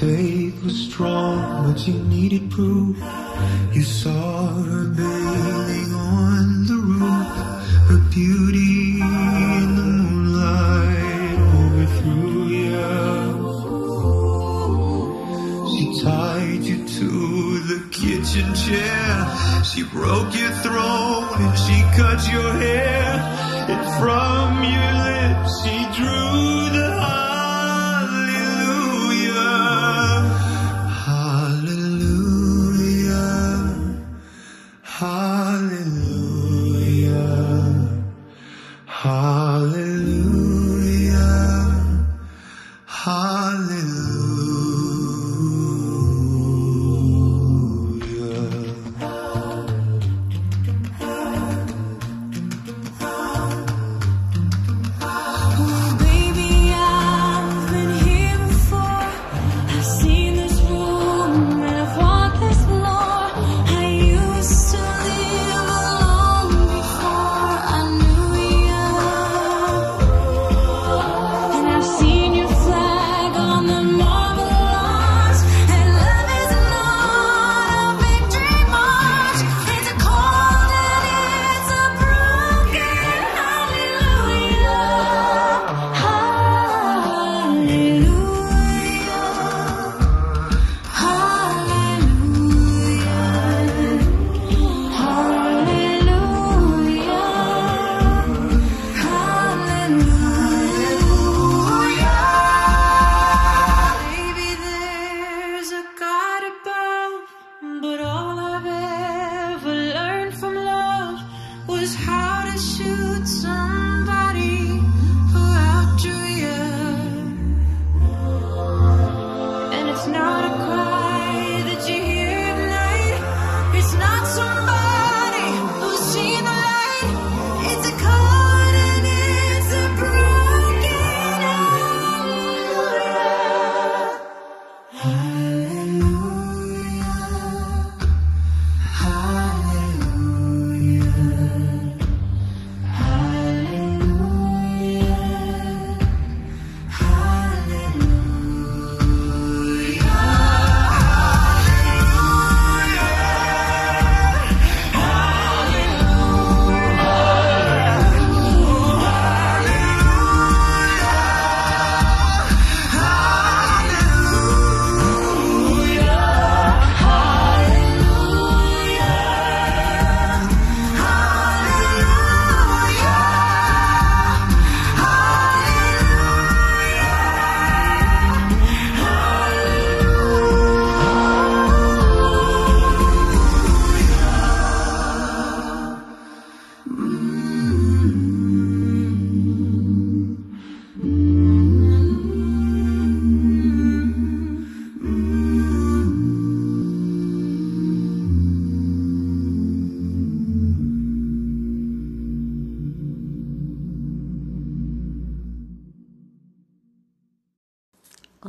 Faith was strong, but you needed proof. You saw her bathing on the roof, her beauty in the moonlight overthrew you. She tied you to the kitchen chair. She broke your throat and she cut your hair. And from your lips she drew the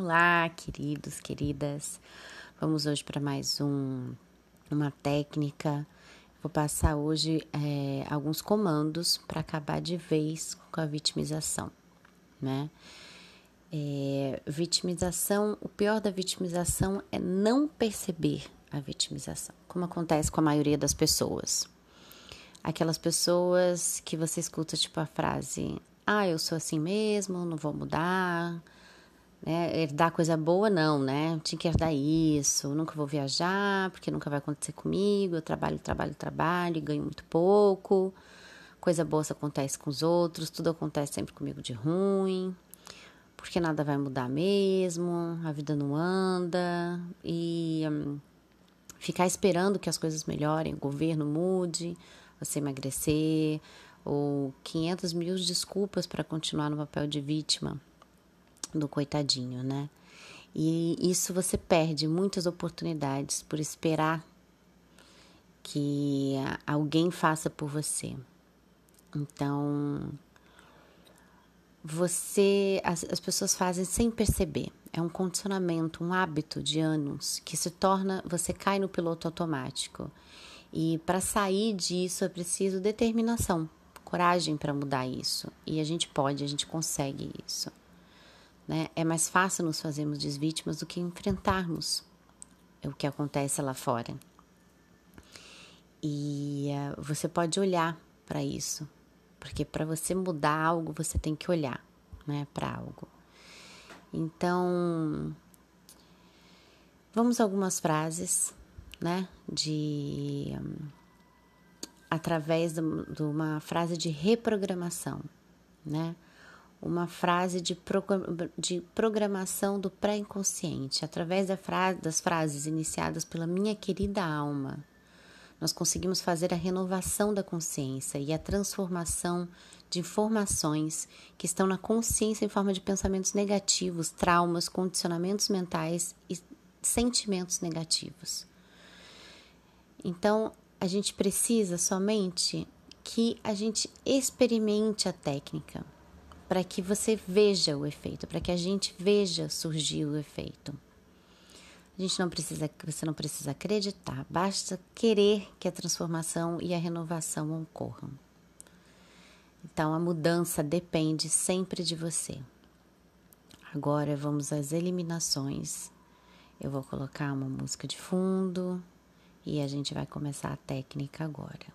Olá, queridos, queridas. Vamos hoje para mais um uma técnica. Vou passar hoje é, alguns comandos para acabar de vez com a vitimização, né? É, vitimização, o pior da vitimização é não perceber a vitimização, como acontece com a maioria das pessoas. Aquelas pessoas que você escuta tipo a frase: "Ah, eu sou assim mesmo, não vou mudar", né? Herdar coisa boa, não, né? Tinha que herdar isso, nunca vou viajar, porque nunca vai acontecer comigo, eu trabalho, trabalho, trabalho e ganho muito pouco. Coisa boa só acontece com os outros, tudo acontece sempre comigo de ruim, porque nada vai mudar mesmo, a vida não anda, e hum, ficar esperando que as coisas melhorem, o governo mude, você emagrecer, ou 500 mil desculpas para continuar no papel de vítima do coitadinho, né? E isso você perde muitas oportunidades por esperar que alguém faça por você. Então, você, as, as pessoas fazem sem perceber. É um condicionamento, um hábito de anos que se torna, você cai no piloto automático. E para sair disso é preciso determinação, coragem para mudar isso. E a gente pode, a gente consegue isso. Né? É mais fácil nos fazermos desvítimas do que enfrentarmos o que acontece lá fora. E uh, você pode olhar para isso, porque para você mudar algo, você tem que olhar né, para algo. Então, vamos algumas frases, né, de. Um, através de, de uma frase de reprogramação, né? Uma frase de, de programação do pré-inconsciente, através da fra das frases iniciadas pela minha querida alma. Nós conseguimos fazer a renovação da consciência e a transformação de informações que estão na consciência em forma de pensamentos negativos, traumas, condicionamentos mentais e sentimentos negativos. Então, a gente precisa somente que a gente experimente a técnica para que você veja o efeito, para que a gente veja surgir o efeito. A gente não precisa, você não precisa acreditar, basta querer que a transformação e a renovação ocorram. Então a mudança depende sempre de você. Agora vamos às eliminações. Eu vou colocar uma música de fundo e a gente vai começar a técnica agora.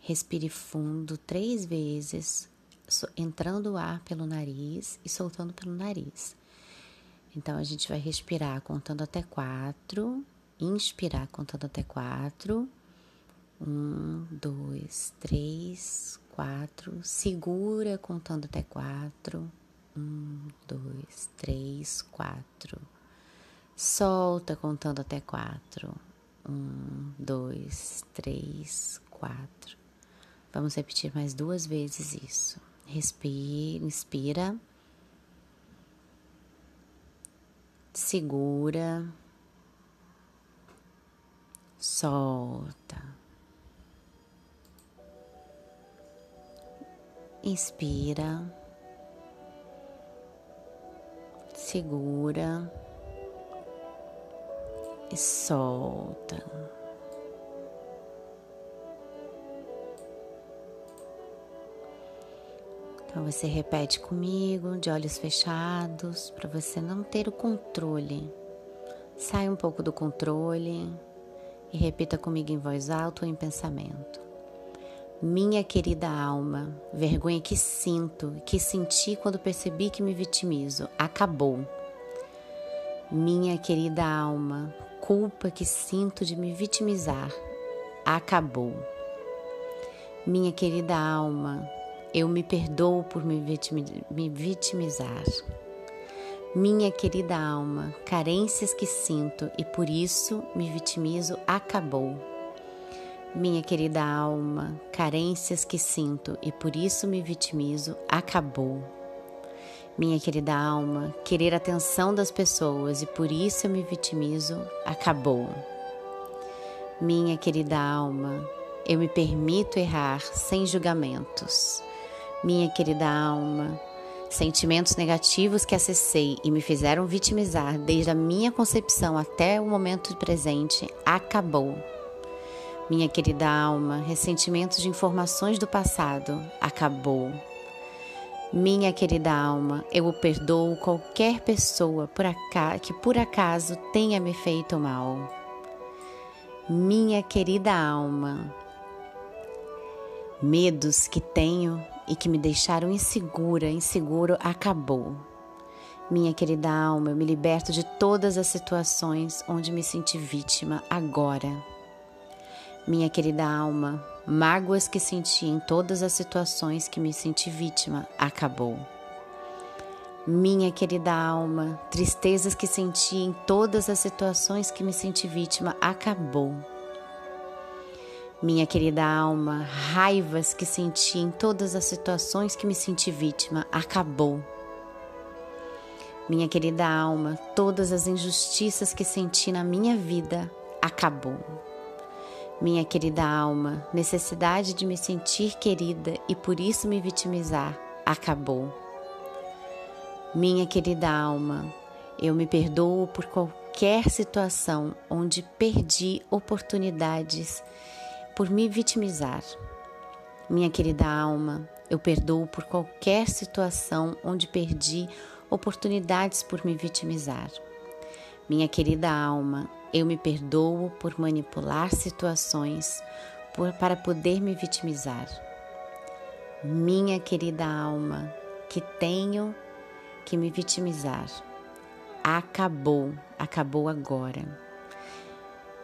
Respire fundo três vezes entrando o ar pelo nariz e soltando pelo nariz. Então a gente vai respirar contando até quatro, inspirar contando até quatro. Um, dois, três, quatro. Segura contando até quatro. Um, dois, três, quatro. Solta contando até quatro. Um, dois, três, quatro. Vamos repetir mais duas vezes isso. Respira, inspira. Segura. Solta. Inspira. Segura. E solta. Então você repete comigo, de olhos fechados, para você não ter o controle. Sai um pouco do controle e repita comigo em voz alta ou em pensamento. Minha querida alma, vergonha que sinto, que senti quando percebi que me vitimizo, acabou. Minha querida alma, culpa que sinto de me vitimizar, acabou. Minha querida alma, eu me perdoo por me, vitimizar. Minha querida alma, carências que sinto e por isso me vitimizo acabou. Minha querida alma, carências que sinto e por isso me vitimizo acabou. Minha querida alma, querer atenção das pessoas e por isso eu me vitimizo acabou. Minha querida alma, eu me permito errar sem julgamentos. Minha querida alma, sentimentos negativos que acessei e me fizeram vitimizar desde a minha concepção até o momento presente acabou. Minha querida alma, ressentimentos de informações do passado acabou. Minha querida alma, eu perdoo qualquer pessoa por que por acaso tenha me feito mal. Minha querida alma, medos que tenho e que me deixaram insegura, inseguro, acabou. Minha querida alma, eu me liberto de todas as situações onde me senti vítima agora. Minha querida alma, mágoas que senti em todas as situações que me senti vítima acabou. Minha querida alma, tristezas que senti em todas as situações que me senti vítima acabou. Minha querida alma, raivas que senti em todas as situações que me senti vítima acabou. Minha querida alma, todas as injustiças que senti na minha vida acabou. Minha querida alma, necessidade de me sentir querida e por isso me vitimizar acabou. Minha querida alma, eu me perdoo por qualquer situação onde perdi oportunidades por me vitimizar. Minha querida alma, eu perdoo por qualquer situação onde perdi oportunidades por me vitimizar. Minha querida alma, eu me perdoo por manipular situações por, para poder me vitimizar. Minha querida alma, que tenho que me vitimizar. Acabou, acabou agora.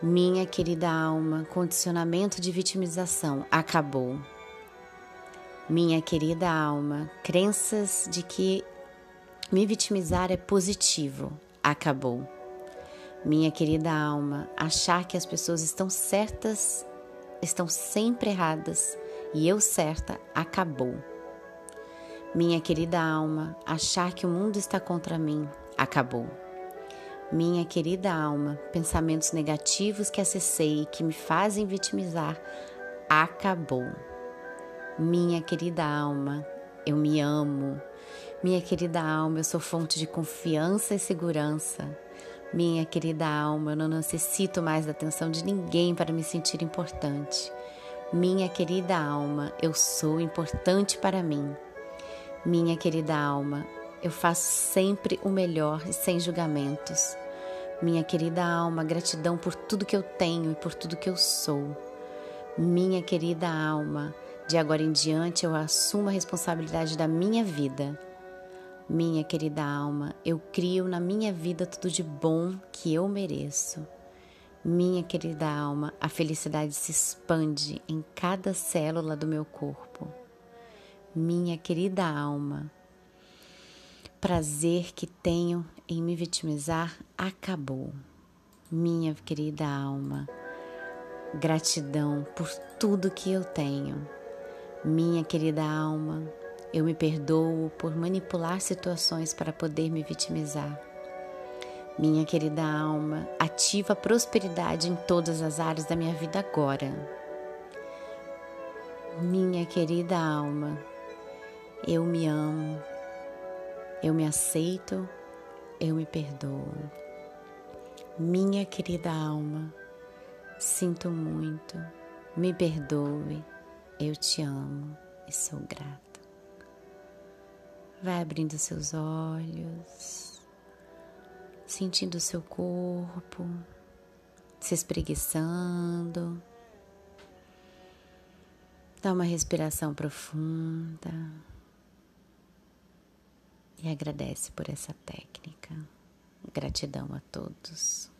Minha querida alma, condicionamento de vitimização acabou. Minha querida alma, crenças de que me vitimizar é positivo acabou. Minha querida alma, achar que as pessoas estão certas, estão sempre erradas e eu certa acabou. Minha querida alma, achar que o mundo está contra mim acabou. Minha querida alma, pensamentos negativos que acessei e que me fazem vitimizar acabou. Minha querida alma, eu me amo. Minha querida alma, eu sou fonte de confiança e segurança. Minha querida alma, eu não necessito mais da atenção de ninguém para me sentir importante. Minha querida alma, eu sou importante para mim. Minha querida alma, eu faço sempre o melhor e sem julgamentos. Minha querida alma, gratidão por tudo que eu tenho e por tudo que eu sou. Minha querida alma, de agora em diante eu assumo a responsabilidade da minha vida. Minha querida alma, eu crio na minha vida tudo de bom que eu mereço. Minha querida alma, a felicidade se expande em cada célula do meu corpo minha querida alma. Prazer que tenho em me vitimizar acabou. Minha querida alma, gratidão por tudo que eu tenho. Minha querida alma, eu me perdoo por manipular situações para poder me vitimizar. Minha querida alma, ativa a prosperidade em todas as áreas da minha vida agora. Minha querida alma, eu me amo, eu me aceito, eu me perdoo. Minha querida alma, sinto muito, me perdoe, eu te amo e sou grata. Vai abrindo seus olhos, sentindo seu corpo, se espreguiçando. Dá uma respiração profunda e agradece por essa técnica. Gratidão a todos.